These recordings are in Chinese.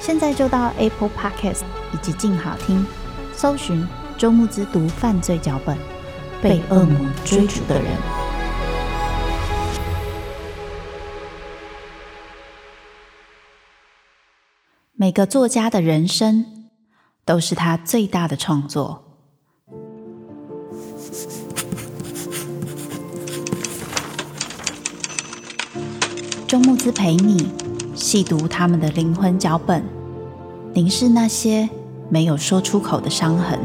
现在就到 Apple Podcast 以及静好听，搜寻周慕之读犯罪脚本，被恶魔追逐的人。每个作家的人生都是他最大的创作。周慕之陪你细读他们的灵魂脚本，凝视那些没有说出口的伤痕。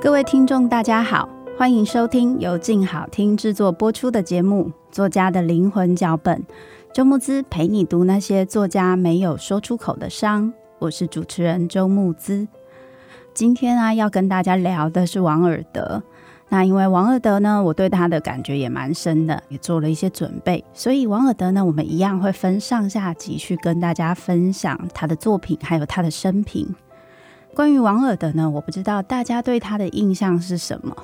各位听众，大家好，欢迎收听由静好听制作播出的节目《作家的灵魂脚本》，周木姿陪你读那些作家没有说出口的伤。我是主持人周木姿。今天啊，要跟大家聊的是王尔德。那因为王尔德呢，我对他的感觉也蛮深的，也做了一些准备，所以王尔德呢，我们一样会分上下集去跟大家分享他的作品，还有他的生平。关于王尔德呢，我不知道大家对他的印象是什么。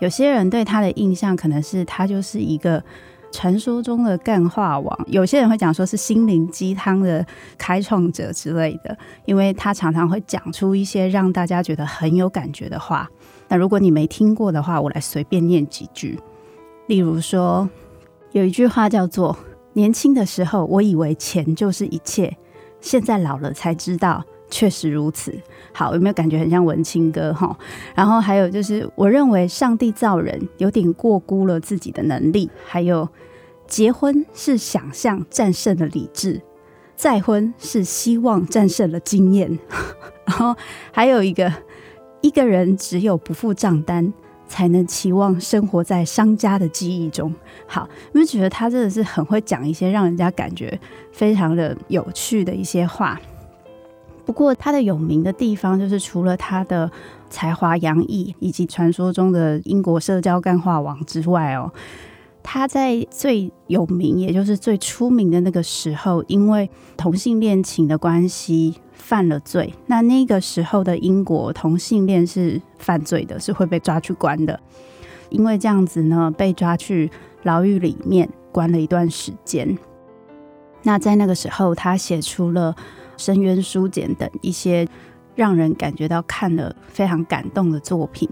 有些人对他的印象可能是他就是一个传说中的干话王，有些人会讲说是心灵鸡汤的开创者之类的，因为他常常会讲出一些让大家觉得很有感觉的话。那如果你没听过的话，我来随便念几句。例如说，有一句话叫做“年轻的时候，我以为钱就是一切，现在老了才知道。”确实如此。好，有没有感觉很像文青哥哈？然后还有就是，我认为上帝造人有点过估了自己的能力。还有，结婚是想象战胜了理智，再婚是希望战胜了经验。然后还有一个，一个人只有不付账单，才能期望生活在商家的记忆中。好，有没有觉得他真的是很会讲一些让人家感觉非常的有趣的一些话？不过，他的有名的地方就是除了他的才华洋溢，以及传说中的英国社交干话王之外哦，他在最有名，也就是最出名的那个时候，因为同性恋情的关系犯了罪。那那个时候的英国，同性恋是犯罪的，是会被抓去关的。因为这样子呢，被抓去牢狱里面关了一段时间。那在那个时候，他写出了。《深渊书简》等一些让人感觉到看了非常感动的作品。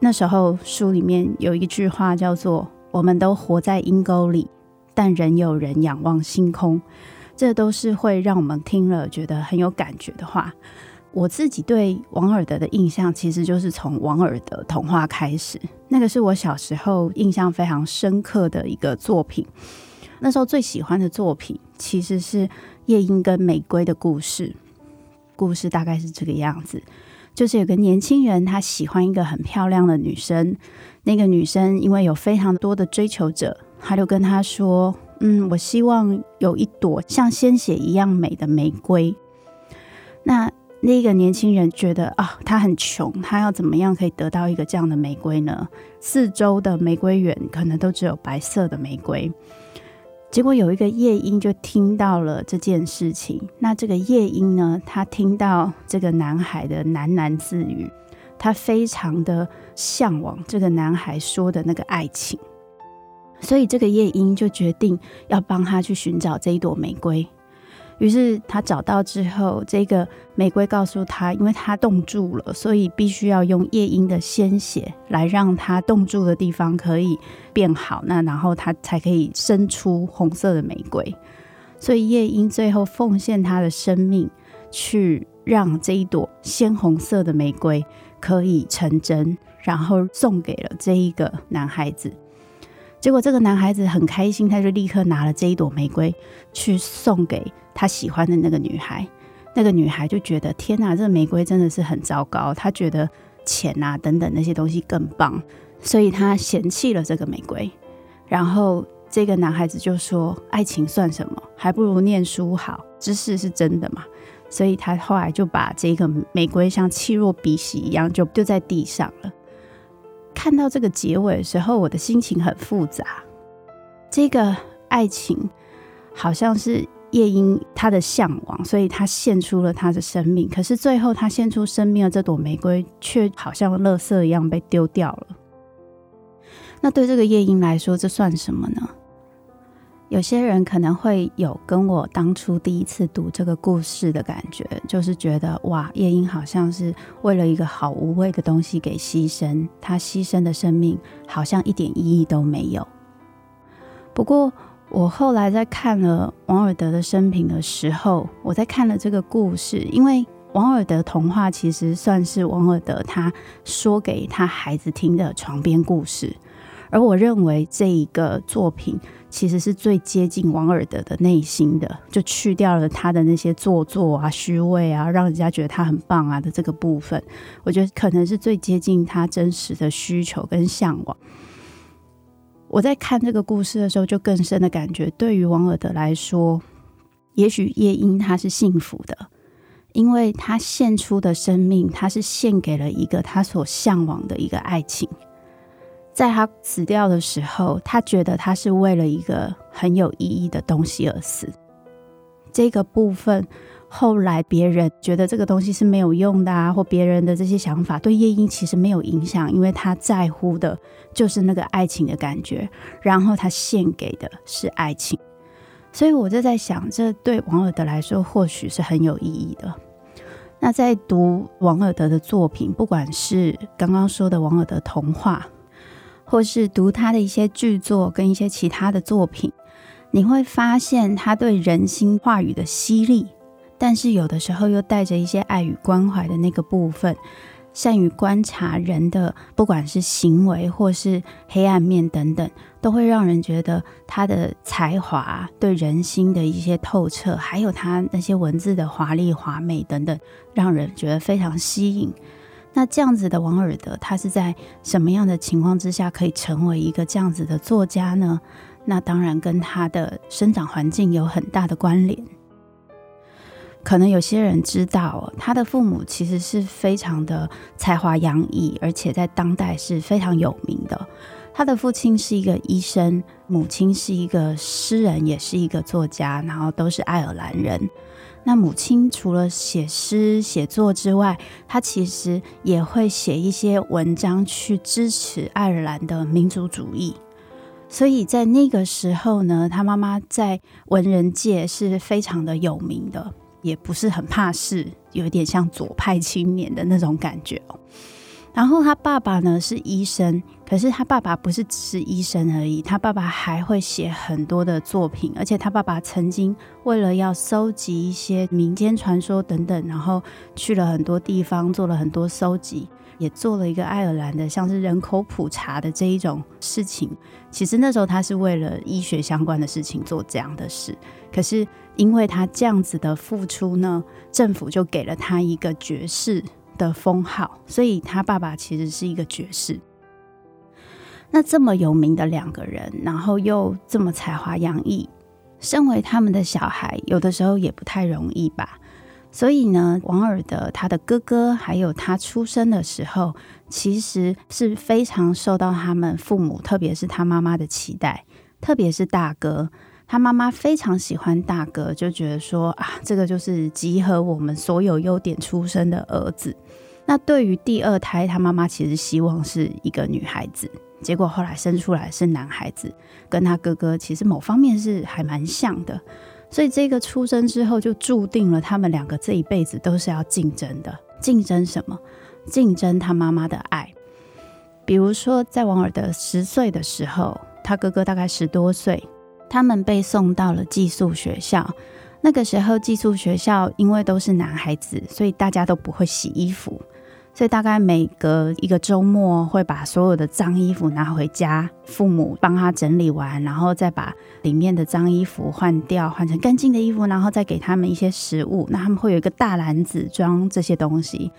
那时候书里面有一句话叫做：“我们都活在阴沟里，但仍有人仰望星空。”这都是会让我们听了觉得很有感觉的话。我自己对王尔德的印象，其实就是从王尔德童话开始。那个是我小时候印象非常深刻的一个作品。那时候最喜欢的作品其实是。夜莺跟玫瑰的故事，故事大概是这个样子：就是有个年轻人，他喜欢一个很漂亮的女生。那个女生因为有非常多的追求者，他就跟他说：“嗯，我希望有一朵像鲜血一样美的玫瑰。”那那个年轻人觉得啊，他很穷，他要怎么样可以得到一个这样的玫瑰呢？四周的玫瑰园可能都只有白色的玫瑰。结果有一个夜莺就听到了这件事情。那这个夜莺呢，他听到这个男孩的喃喃自语，他非常的向往这个男孩说的那个爱情。所以这个夜莺就决定要帮他去寻找这一朵玫瑰。于是他找到之后，这个玫瑰告诉他，因为他冻住了，所以必须要用夜莺的鲜血来让他冻住的地方可以变好，那然后他才可以生出红色的玫瑰。所以夜莺最后奉献他的生命，去让这一朵鲜红色的玫瑰可以成真，然后送给了这一个男孩子。结果这个男孩子很开心，他就立刻拿了这一朵玫瑰去送给他喜欢的那个女孩。那个女孩就觉得天哪，这玫瑰真的是很糟糕。她觉得钱啊等等那些东西更棒，所以她嫌弃了这个玫瑰。然后这个男孩子就说：“爱情算什么？还不如念书好，知识是真的嘛。”所以他后来就把这个玫瑰像弃若敝屣一样就丢在地上了。看到这个结尾的时候，我的心情很复杂。这个爱情好像是夜莺他的向往，所以他献出了他的生命。可是最后他献出生命的这朵玫瑰，却好像垃圾一样被丢掉了。那对这个夜莺来说，这算什么呢？有些人可能会有跟我当初第一次读这个故事的感觉，就是觉得哇，夜莺好像是为了一个好无谓的东西给牺牲，他牺牲的生命好像一点意义都没有。不过我后来在看了王尔德的生平的时候，我在看了这个故事，因为王尔德童话其实算是王尔德他说给他孩子听的床边故事。而我认为这一个作品其实是最接近王尔德的内心的，就去掉了他的那些做作啊、虚伪啊，让人家觉得他很棒啊的这个部分。我觉得可能是最接近他真实的需求跟向往。我在看这个故事的时候，就更深的感觉，对于王尔德来说，也许夜莺他是幸福的，因为他献出的生命，他是献给了一个他所向往的一个爱情。在他死掉的时候，他觉得他是为了一个很有意义的东西而死。这个部分后来别人觉得这个东西是没有用的啊，或别人的这些想法对夜莺其实没有影响，因为他在乎的就是那个爱情的感觉，然后他献给的是爱情。所以我就在想，这对王尔德来说或许是很有意义的。那在读王尔德的作品，不管是刚刚说的王尔德童话。或是读他的一些剧作跟一些其他的作品，你会发现他对人心话语的犀利，但是有的时候又带着一些爱与关怀的那个部分，善于观察人的不管是行为或是黑暗面等等，都会让人觉得他的才华对人心的一些透彻，还有他那些文字的华丽华美等等，让人觉得非常吸引。那这样子的王尔德，他是在什么样的情况之下可以成为一个这样子的作家呢？那当然跟他的生长环境有很大的关联。可能有些人知道，他的父母其实是非常的才华洋溢，而且在当代是非常有名的。他的父亲是一个医生，母亲是一个诗人，也是一个作家，然后都是爱尔兰人。那母亲除了写诗写作之外，她其实也会写一些文章去支持爱尔兰的民族主义。所以在那个时候呢，她妈妈在文人界是非常的有名的，也不是很怕事，有点像左派青年的那种感觉。然后他爸爸呢是医生，可是他爸爸不是只是医生而已，他爸爸还会写很多的作品，而且他爸爸曾经为了要搜集一些民间传说等等，然后去了很多地方做了很多搜集，也做了一个爱尔兰的像是人口普查的这一种事情。其实那时候他是为了医学相关的事情做这样的事，可是因为他这样子的付出呢，政府就给了他一个爵士的封号，所以他爸爸其实是一个爵士。那这么有名的两个人，然后又这么才华洋溢，身为他们的小孩，有的时候也不太容易吧。所以呢，王尔德他的哥哥，还有他出生的时候，其实是非常受到他们父母，特别是他妈妈的期待，特别是大哥。他妈妈非常喜欢大哥，就觉得说啊，这个就是集合我们所有优点出生的儿子。那对于第二胎，他妈妈其实希望是一个女孩子，结果后来生出来是男孩子，跟他哥哥其实某方面是还蛮像的。所以这个出生之后，就注定了他们两个这一辈子都是要竞争的。竞争什么？竞争他妈妈的爱。比如说，在王尔德十岁的时候，他哥哥大概十多岁，他们被送到了寄宿学校。那个时候，寄宿学校因为都是男孩子，所以大家都不会洗衣服。所以大概每隔一个周末会把所有的脏衣服拿回家，父母帮他整理完，然后再把里面的脏衣服换掉，换成干净的衣服，然后再给他们一些食物。那他们会有一个大篮子装这些东西。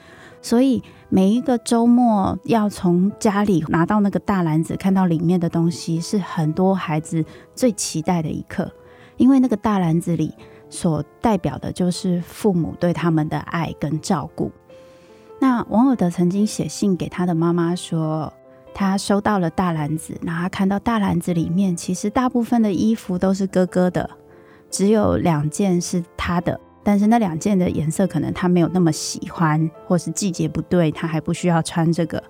所以每一个周末要从家里拿到那个大篮子，看到里面的东西，是很多孩子最期待的一刻，因为那个大篮子里所代表的就是父母对他们的爱跟照顾。那王尔德曾经写信给他的妈妈说，他收到了大篮子，然后他看到大篮子里面其实大部分的衣服都是哥哥的，只有两件是他的，但是那两件的颜色可能他没有那么喜欢，或是季节不对，他还不需要穿这个。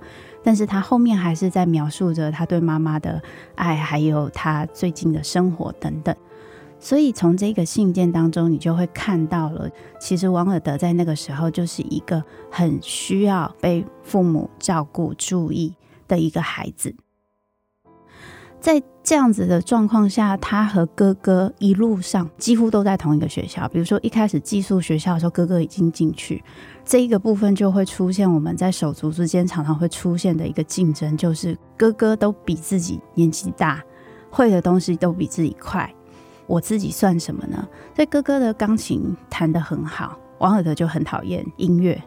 但是他后面还是在描述着他对妈妈的爱，还有他最近的生活等等。所以从这个信件当中，你就会看到了，其实王尔德在那个时候就是一个很需要被父母照顾、注意的一个孩子。在这样子的状况下，他和哥哥一路上几乎都在同一个学校。比如说一开始寄宿学校的时候，哥哥已经进去，这一个部分就会出现我们在手足之间常常会出现的一个竞争，就是哥哥都比自己年纪大，会的东西都比自己快。我自己算什么呢？所以哥哥的钢琴弹得很好，王尔德就很讨厌音乐，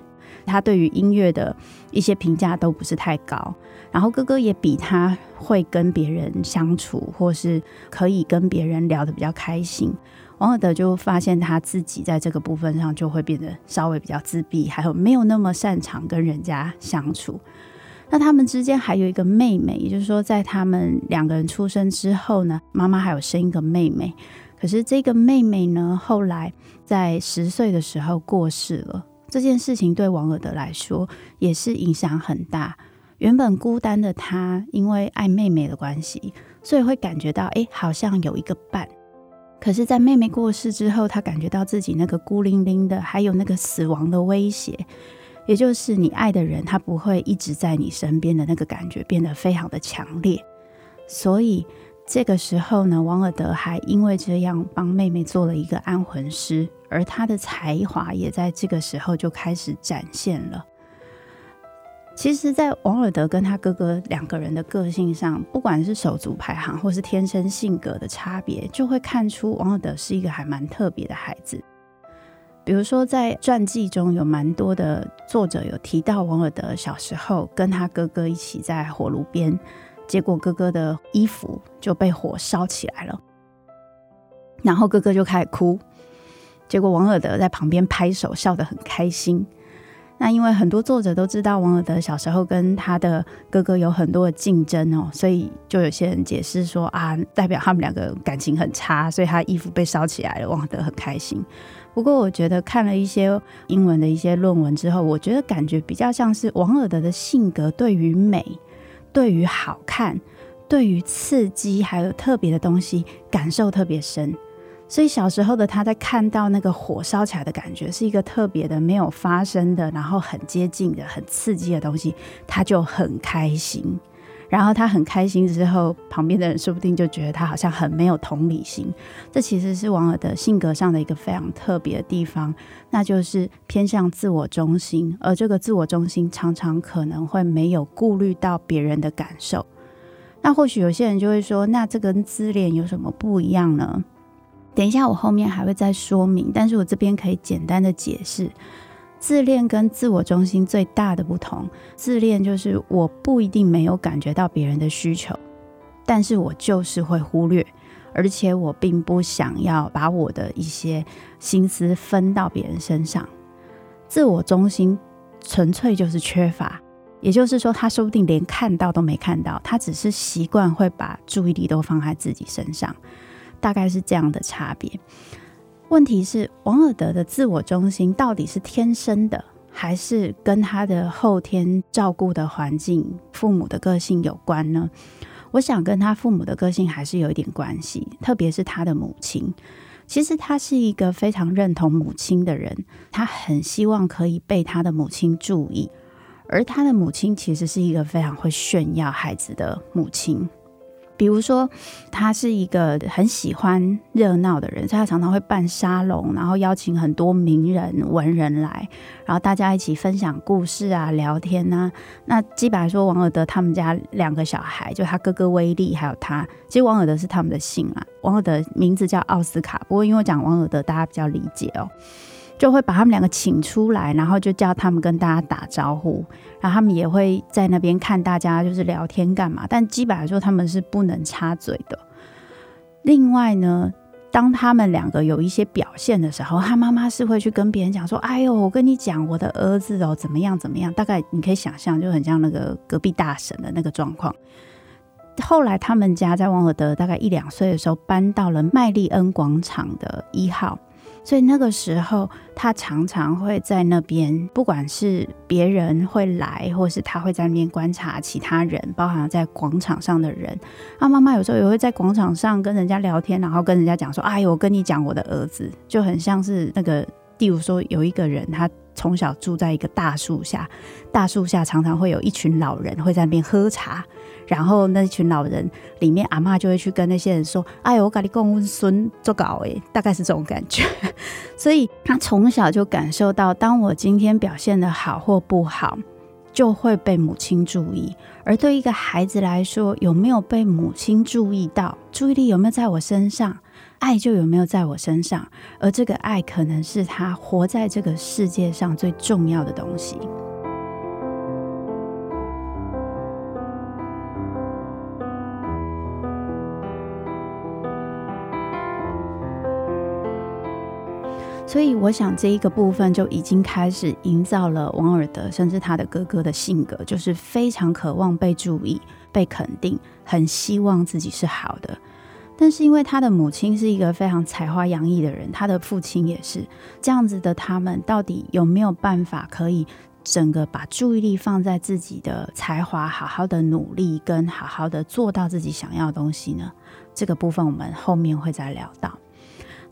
他对于音乐的一些评价都不是太高。然后哥哥也比他会跟别人相处，或是可以跟别人聊得比较开心。王尔德就发现他自己在这个部分上就会变得稍微比较自闭，还有没有那么擅长跟人家相处。那他们之间还有一个妹妹，也就是说，在他们两个人出生之后呢，妈妈还有生一个妹妹。可是这个妹妹呢，后来在十岁的时候过世了。这件事情对王尔德来说也是影响很大。原本孤单的他，因为爱妹妹的关系，所以会感觉到，哎，好像有一个伴。可是，在妹妹过世之后，他感觉到自己那个孤零零的，还有那个死亡的威胁。也就是你爱的人，他不会一直在你身边的那个感觉变得非常的强烈，所以这个时候呢，王尔德还因为这样帮妹妹做了一个安魂师，而他的才华也在这个时候就开始展现了。其实，在王尔德跟他哥哥两个人的个性上，不管是手足排行或是天生性格的差别，就会看出王尔德是一个还蛮特别的孩子。比如说，在传记中有蛮多的作者有提到王尔德小时候跟他哥哥一起在火炉边，结果哥哥的衣服就被火烧起来了，然后哥哥就开始哭，结果王尔德在旁边拍手笑得很开心。那因为很多作者都知道王尔德小时候跟他的哥哥有很多的竞争哦，所以就有些人解释说啊，代表他们两个感情很差，所以他衣服被烧起来了，王尔德很开心。不过我觉得看了一些英文的一些论文之后，我觉得感觉比较像是王尔德的性格对于美、对于好看、对于刺激还有特别的东西感受特别深，所以小时候的他在看到那个火烧起来的感觉是一个特别的没有发生的，然后很接近的、很刺激的东西，他就很开心。然后他很开心之后，旁边的人说不定就觉得他好像很没有同理心。这其实是王尔德性格上的一个非常特别的地方，那就是偏向自我中心，而这个自我中心常常可能会没有顾虑到别人的感受。那或许有些人就会说，那这跟自恋有什么不一样呢？等一下我后面还会再说明，但是我这边可以简单的解释。自恋跟自我中心最大的不同，自恋就是我不一定没有感觉到别人的需求，但是我就是会忽略，而且我并不想要把我的一些心思分到别人身上。自我中心纯粹就是缺乏，也就是说，他说不定连看到都没看到，他只是习惯会把注意力都放在自己身上，大概是这样的差别。问题是，王尔德的自我中心到底是天生的，还是跟他的后天照顾的环境、父母的个性有关呢？我想跟他父母的个性还是有一点关系，特别是他的母亲。其实他是一个非常认同母亲的人，他很希望可以被他的母亲注意，而他的母亲其实是一个非常会炫耀孩子的母亲。比如说，他是一个很喜欢热闹的人，所以他常常会办沙龙，然后邀请很多名人文人来，然后大家一起分享故事啊、聊天、啊。那基本来说，王尔德他们家两个小孩，就他哥哥威利还有他，其实王尔德是他们的姓啊。王尔德名字叫奥斯卡，不过因为讲王尔德，大家比较理解哦。就会把他们两个请出来，然后就叫他们跟大家打招呼，然后他们也会在那边看大家就是聊天干嘛，但基本来说他们是不能插嘴的。另外呢，当他们两个有一些表现的时候，他妈妈是会去跟别人讲说：“哎呦，我跟你讲，我的儿子哦，怎么样怎么样。”大概你可以想象，就很像那个隔壁大婶的那个状况。后来他们家在王尔德大概一两岁的时候，搬到了麦利恩广场的一号。所以那个时候，他常常会在那边，不管是别人会来，或是他会在那边观察其他人，包含在广场上的人。他妈妈有时候也会在广场上跟人家聊天，然后跟人家讲说：“哎，我跟你讲，我的儿子就很像是那个，例如说有一个人，他从小住在一个大树下，大树下常常会有一群老人会在那边喝茶。”然后那群老人里面，阿嬷就会去跟那些人说：“哎呦，我跟你讲，我孙做搞诶，大概是这种感觉。”所以他从小就感受到，当我今天表现得好或不好，就会被母亲注意。而对一个孩子来说，有没有被母亲注意到，注意力有没有在我身上，爱就有没有在我身上。而这个爱，可能是他活在这个世界上最重要的东西。所以，我想这一个部分就已经开始营造了王尔德，甚至他的哥哥的性格，就是非常渴望被注意、被肯定，很希望自己是好的。但是，因为他的母亲是一个非常才华洋溢的人，他的父亲也是这样子的，他们到底有没有办法可以整个把注意力放在自己的才华，好好的努力，跟好好的做到自己想要的东西呢？这个部分我们后面会再聊到。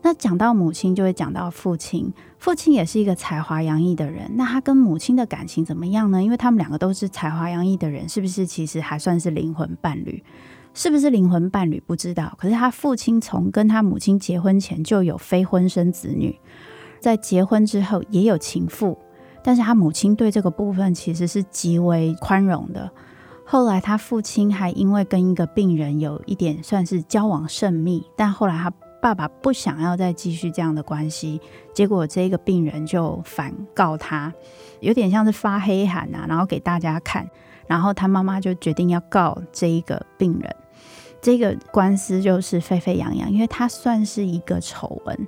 那讲到母亲，就会讲到父亲。父亲也是一个才华洋溢的人。那他跟母亲的感情怎么样呢？因为他们两个都是才华洋溢的人，是不是其实还算是灵魂伴侣？是不是灵魂伴侣不知道。可是他父亲从跟他母亲结婚前就有非婚生子女，在结婚之后也有情妇，但是他母亲对这个部分其实是极为宽容的。后来他父亲还因为跟一个病人有一点算是交往甚密，但后来他。爸爸不想要再继续这样的关系，结果这个病人就反告他，有点像是发黑函啊，然后给大家看，然后他妈妈就决定要告这一个病人，这个官司就是沸沸扬扬，因为他算是一个丑闻。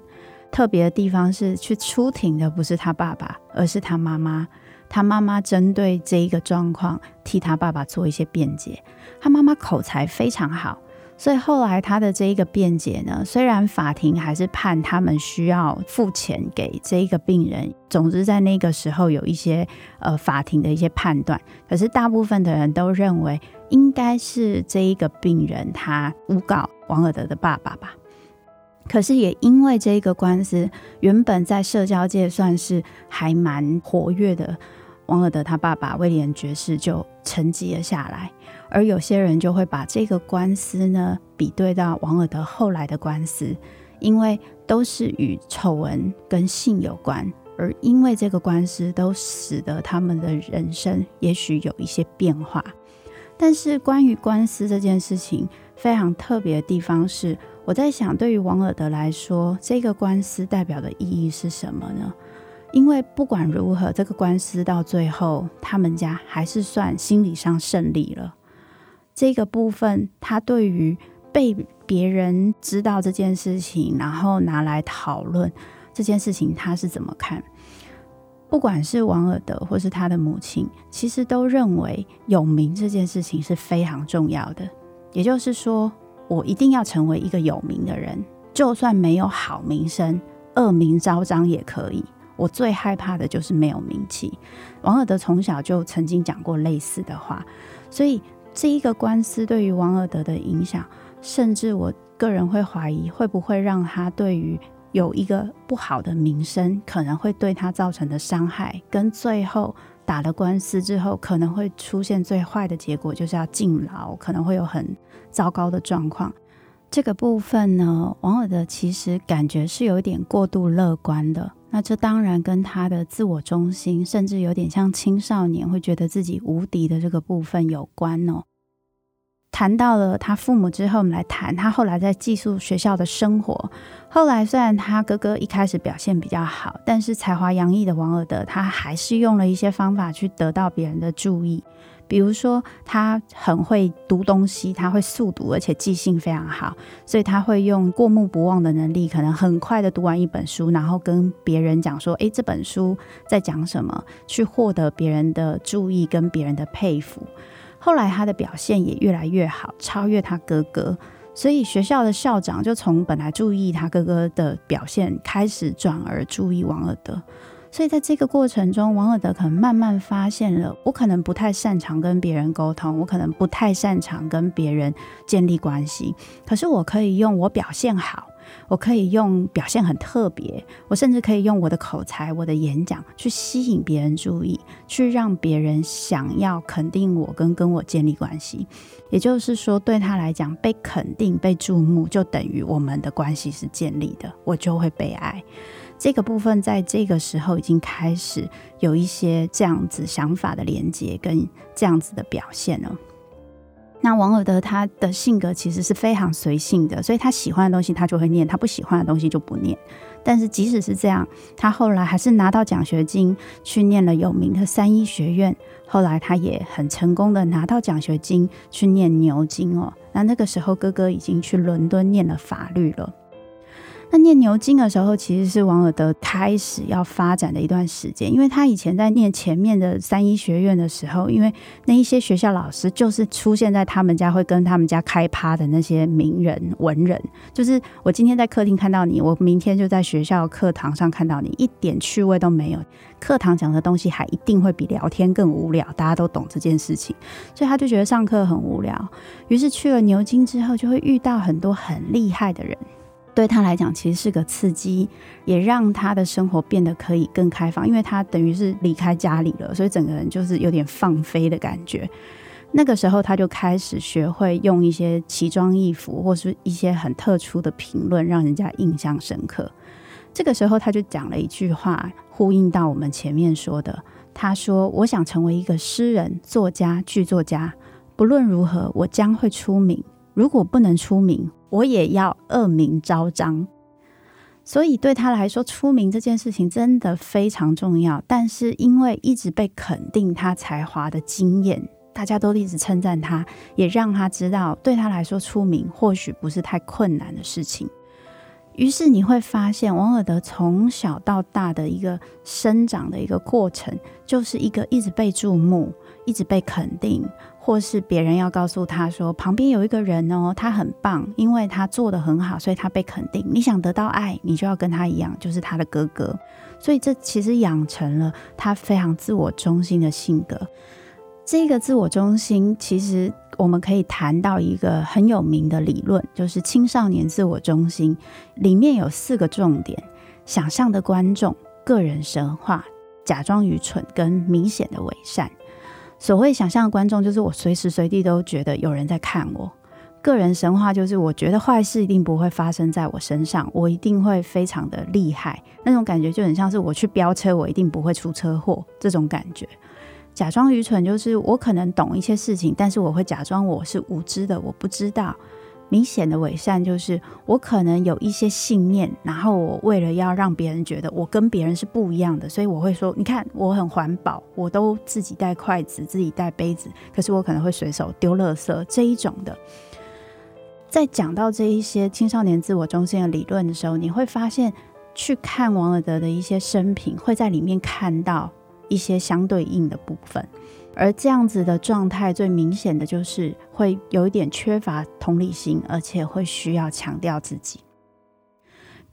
特别的地方是，去出庭的不是他爸爸，而是他妈妈。他妈妈针对这一个状况替他爸爸做一些辩解，他妈妈口才非常好。所以后来他的这一个辩解呢，虽然法庭还是判他们需要付钱给这一个病人，总之在那个时候有一些呃法庭的一些判断，可是大部分的人都认为应该是这一个病人他诬告王尔德的爸爸吧。可是也因为这一个官司原本在社交界算是还蛮活跃的，王尔德他爸爸威廉爵士就沉寂了下来。而有些人就会把这个官司呢比对到王尔德后来的官司，因为都是与丑闻跟性有关，而因为这个官司都使得他们的人生也许有一些变化。但是关于官司这件事情非常特别的地方是，我在想，对于王尔德来说，这个官司代表的意义是什么呢？因为不管如何，这个官司到最后，他们家还是算心理上胜利了。这个部分，他对于被别人知道这件事情，然后拿来讨论这件事情，他是怎么看？不管是王尔德或是他的母亲，其实都认为有名这件事情是非常重要的。也就是说，我一定要成为一个有名的人，就算没有好名声，恶名昭彰也可以。我最害怕的就是没有名气。王尔德从小就曾经讲过类似的话，所以这一个官司对于王尔德的影响，甚至我个人会怀疑，会不会让他对于有一个不好的名声，可能会对他造成的伤害，跟最后打了官司之后，可能会出现最坏的结果，就是要进牢，可能会有很糟糕的状况。这个部分呢，王尔德其实感觉是有点过度乐观的。那这当然跟他的自我中心，甚至有点像青少年会觉得自己无敌的这个部分有关哦。谈到了他父母之后，我们来谈他后来在寄宿学校的生活。后来虽然他哥哥一开始表现比较好，但是才华洋溢的王尔德，他还是用了一些方法去得到别人的注意。比如说，他很会读东西，他会速读，而且记性非常好，所以他会用过目不忘的能力，可能很快的读完一本书，然后跟别人讲说：“诶，这本书在讲什么？”去获得别人的注意跟别人的佩服。后来他的表现也越来越好，超越他哥哥，所以学校的校长就从本来注意他哥哥的表现，开始转而注意王尔德。所以在这个过程中，王尔德可能慢慢发现了，我可能不太擅长跟别人沟通，我可能不太擅长跟别人建立关系。可是我可以用我表现好，我可以用表现很特别，我甚至可以用我的口才、我的演讲去吸引别人注意，去让别人想要肯定我跟跟我建立关系。也就是说，对他来讲，被肯定、被注目，就等于我们的关系是建立的，我就会被爱。这个部分在这个时候已经开始有一些这样子想法的连接跟这样子的表现了。那王尔德他的性格其实是非常随性的，所以他喜欢的东西他就会念，他不喜欢的东西就不念。但是即使是这样，他后来还是拿到奖学金去念了有名的三一学院。后来他也很成功的拿到奖学金去念牛津哦。那那个时候哥哥已经去伦敦念了法律了。那念牛津的时候，其实是王尔德开始要发展的一段时间，因为他以前在念前面的三一学院的时候，因为那一些学校老师就是出现在他们家会跟他们家开趴的那些名人文人，就是我今天在客厅看到你，我明天就在学校课堂上看到你，一点趣味都没有。课堂讲的东西还一定会比聊天更无聊，大家都懂这件事情，所以他就觉得上课很无聊，于是去了牛津之后，就会遇到很多很厉害的人。对他来讲，其实是个刺激，也让他的生活变得可以更开放，因为他等于是离开家里了，所以整个人就是有点放飞的感觉。那个时候，他就开始学会用一些奇装异服，或是一些很特殊的评论，让人家印象深刻。这个时候，他就讲了一句话，呼应到我们前面说的。他说：“我想成为一个诗人、作家、剧作家，不论如何，我将会出名。如果不能出名，”我也要恶名昭彰，所以对他来说，出名这件事情真的非常重要。但是因为一直被肯定他才华的经验，大家都一直称赞他，也让他知道，对他来说出名或许不是太困难的事情。于是你会发现，王尔德从小到大的一个生长的一个过程，就是一个一直被注目，一直被肯定。或是别人要告诉他说，旁边有一个人哦，他很棒，因为他做得很好，所以他被肯定。你想得到爱，你就要跟他一样，就是他的哥哥。所以这其实养成了他非常自我中心的性格。这个自我中心，其实我们可以谈到一个很有名的理论，就是青少年自我中心，里面有四个重点：想象的观众、个人神话、假装愚蠢跟明显的伪善。所谓想象的观众，就是我随时随地都觉得有人在看我；个人神话就是我觉得坏事一定不会发生在我身上，我一定会非常的厉害。那种感觉就很像是我去飙车，我一定不会出车祸这种感觉。假装愚蠢就是我可能懂一些事情，但是我会假装我是无知的，我不知道。明显的伪善就是我可能有一些信念，然后我为了要让别人觉得我跟别人是不一样的，所以我会说：你看我很环保，我都自己带筷子，自己带杯子，可是我可能会随手丢垃圾这一种的。在讲到这一些青少年自我中心的理论的时候，你会发现去看王尔德的一些生平，会在里面看到一些相对应的部分。而这样子的状态，最明显的就是会有一点缺乏同理心，而且会需要强调自己。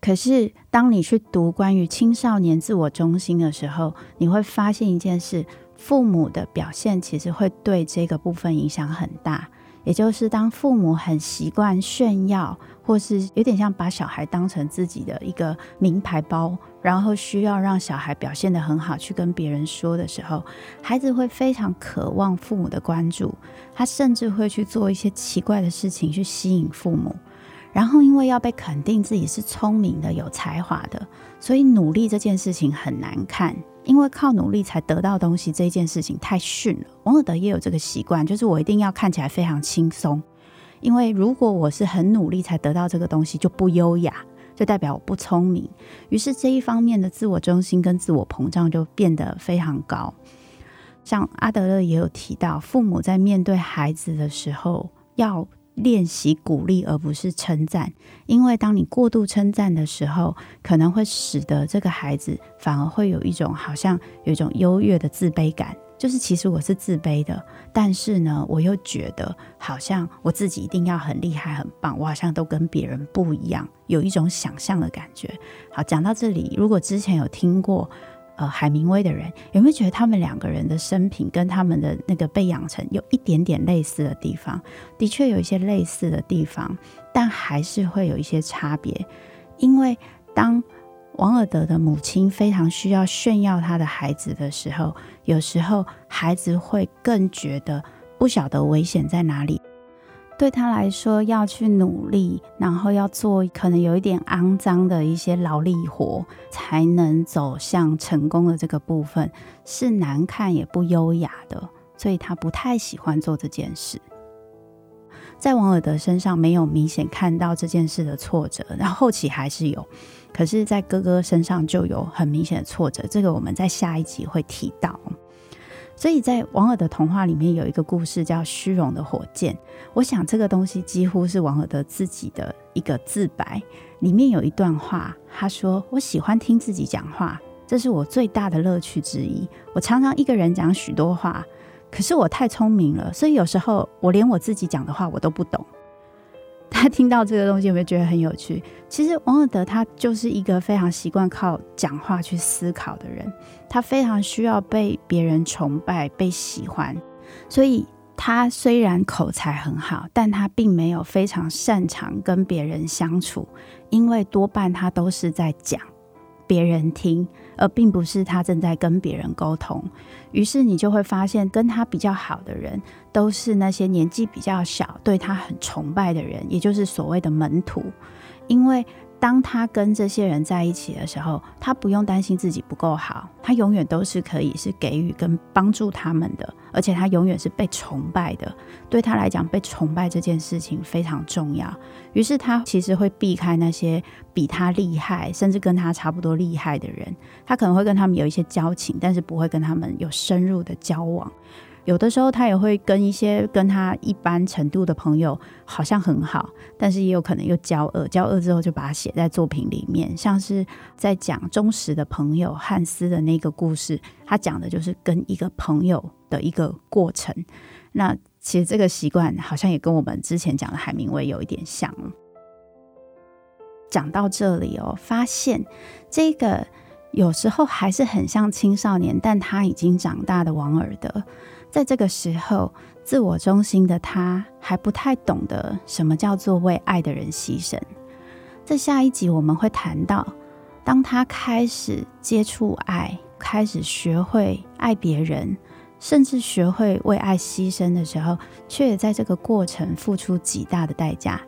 可是当你去读关于青少年自我中心的时候，你会发现一件事：父母的表现其实会对这个部分影响很大。也就是当父母很习惯炫耀，或是有点像把小孩当成自己的一个名牌包，然后需要让小孩表现得很好，去跟别人说的时候，孩子会非常渴望父母的关注，他甚至会去做一些奇怪的事情去吸引父母。然后因为要被肯定自己是聪明的、有才华的，所以努力这件事情很难看。因为靠努力才得到东西这件事情太逊了。王尔德也有这个习惯，就是我一定要看起来非常轻松。因为如果我是很努力才得到这个东西，就不优雅，就代表我不聪明。于是这一方面的自我中心跟自我膨胀就变得非常高。像阿德勒也有提到，父母在面对孩子的时候要。练习鼓励而不是称赞，因为当你过度称赞的时候，可能会使得这个孩子反而会有一种好像有一种优越的自卑感，就是其实我是自卑的，但是呢，我又觉得好像我自己一定要很厉害、很棒，我好像都跟别人不一样，有一种想象的感觉。好，讲到这里，如果之前有听过。呃，海明威的人有没有觉得他们两个人的生平跟他们的那个被养成有一点点类似的地方？的确有一些类似的地方，但还是会有一些差别。因为当王尔德的母亲非常需要炫耀他的孩子的时候，有时候孩子会更觉得不晓得危险在哪里。对他来说，要去努力，然后要做可能有一点肮脏的一些劳力活，才能走向成功的这个部分，是难看也不优雅的，所以他不太喜欢做这件事。在王尔德身上没有明显看到这件事的挫折，然后后期还是有，可是，在哥哥身上就有很明显的挫折，这个我们在下一集会提到。所以在王尔德童话里面有一个故事叫《虚荣的火箭》，我想这个东西几乎是王尔德自己的一个自白。里面有一段话，他说：“我喜欢听自己讲话，这是我最大的乐趣之一。我常常一个人讲许多话，可是我太聪明了，所以有时候我连我自己讲的话我都不懂。”他听到这个东西有没有觉得很有趣？其实王尔德他就是一个非常习惯靠讲话去思考的人，他非常需要被别人崇拜、被喜欢，所以他虽然口才很好，但他并没有非常擅长跟别人相处，因为多半他都是在讲。别人听，而并不是他正在跟别人沟通。于是你就会发现，跟他比较好的人，都是那些年纪比较小、对他很崇拜的人，也就是所谓的门徒，因为。当他跟这些人在一起的时候，他不用担心自己不够好，他永远都是可以是给予跟帮助他们的，而且他永远是被崇拜的。对他来讲，被崇拜这件事情非常重要。于是他其实会避开那些比他厉害，甚至跟他差不多厉害的人。他可能会跟他们有一些交情，但是不会跟他们有深入的交往。有的时候，他也会跟一些跟他一般程度的朋友好像很好，但是也有可能又交恶，交恶之后就把它写在作品里面，像是在讲忠实的朋友汉斯的那个故事，他讲的就是跟一个朋友的一个过程。那其实这个习惯好像也跟我们之前讲的海明威有一点像。讲到这里哦，发现这个有时候还是很像青少年，但他已经长大的王尔德。在这个时候，自我中心的他还不太懂得什么叫做为爱的人牺牲。在下一集我们会谈到，当他开始接触爱，开始学会爱别人，甚至学会为爱牺牲的时候，却也在这个过程付出极大的代价。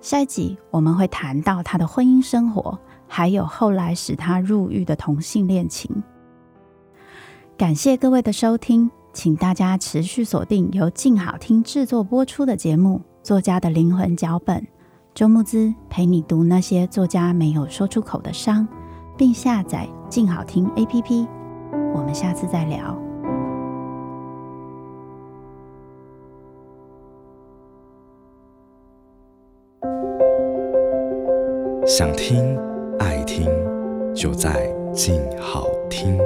下一集我们会谈到他的婚姻生活，还有后来使他入狱的同性恋情。感谢各位的收听。请大家持续锁定由静好听制作播出的节目《作家的灵魂脚本》，周木姿陪你读那些作家没有说出口的伤，并下载静好听 APP。我们下次再聊。想听爱听，就在静好听。